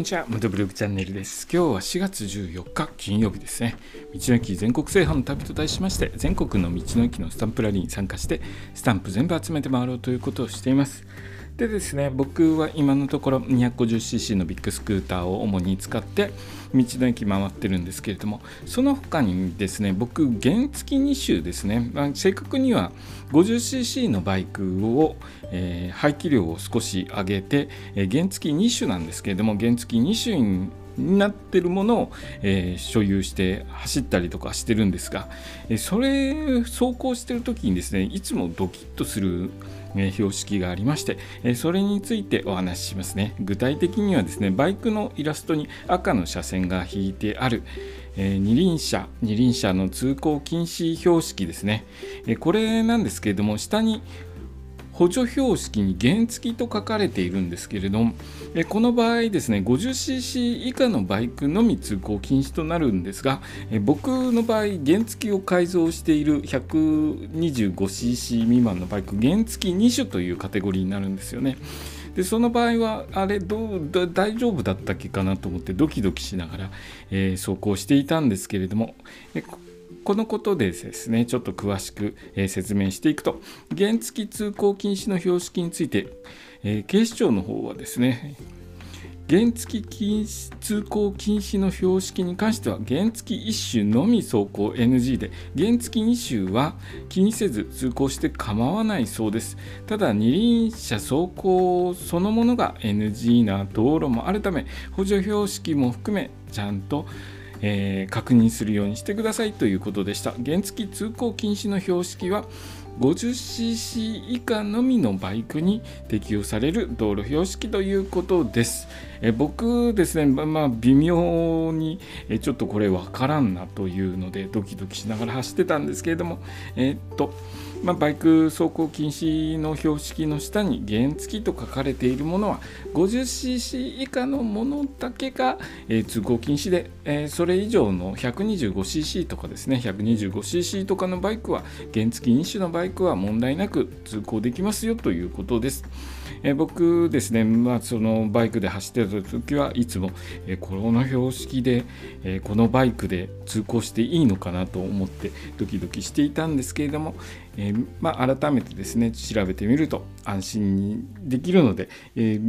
んにちは、ムドブログチャンネルです。今日は4月14日金曜日ですね。道の駅全国制覇の旅と題しまして、全国の道の駅のスタンプラリーに参加して、スタンプ全部集めて回ろうということをしています。でですね、僕は今のところ 250cc のビッグスクーターを主に使って道の駅回ってるんですけれども、その他にですね、僕、原付2種ですね、まあ、正確には 50cc のバイクを、えー、排気量を少し上げて、えー、原付2種なんですけれども、原付2種になってるものを、えー、所有して走ったりとかしてるんですが、えそれ走行してる時にですねいつもドキッとするえ標識がありまして、えそれについてお話ししますね。具体的にはですねバイクのイラストに赤の車線が引いてあるえ二輪車二輪車の通行禁止標識ですね、えこれなんですけれども下に補助標識に原付と書かれているんですけれどもこの場合ですね 50cc 以下のバイクのみ通行禁止となるんですが僕の場合原付を改造している 125cc 未満のバイク原付2種というカテゴリーになるんですよね。でその場合はあれどう大丈夫だったっけかなと思ってドキドキしながら、えー、走行していたんですけれどもこのことでですねちょっと詳しく、え説明していくと原付通行禁止の標識について、え警視庁の方はですね原付禁止通行禁止の標識に関しては原付1種のみ走行 NG で原付2種は気にせず通行して構わないそうです。ただ二輪車走行そのものが NG な道路もあるため補助標識も含めちゃんとえー、確認するようにしてくださいということでした。原付通行禁止の標識は 50cc 以下のみのバイクに適用される道路標識ということです。え僕ですね、まあ、微妙にえちょっとこれ分からんなというのでドキドキしながら走ってたんですけれども、えー、っとまあ、バイク走行禁止の標識の下に原付と書かれているものは 50cc 以下のものだけが、えー、通行禁止で、えー、それ以上の 125cc とかですね 125cc とかのバイクは原付2種のバイクバイクは問題なく通行できますよということです。え、僕ですね、まあ、そのバイクで走ってた時はいつも、え、この標識で、え、このバイクで通行していいのかなと思ってドキドキしていたんですけれども、え、まあ、改めてですね調べてみると安心にできるので、え、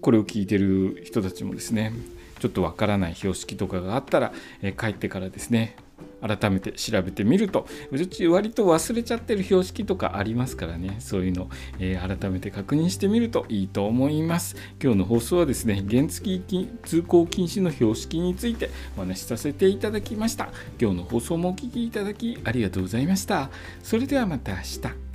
これを聞いてる人たちもですねちょっとわからない標識とかがあったら、え、帰ってからですね改めて調べてみるとうち割と忘れちゃってる標識とかありますからね。そういうの、えー、改めて確認してみるといいと思います。今日の放送はですね原付通行禁止の標識についてお話しさせていただきました。今日の放送もお聴きいただきありがとうございました。それではまた明日。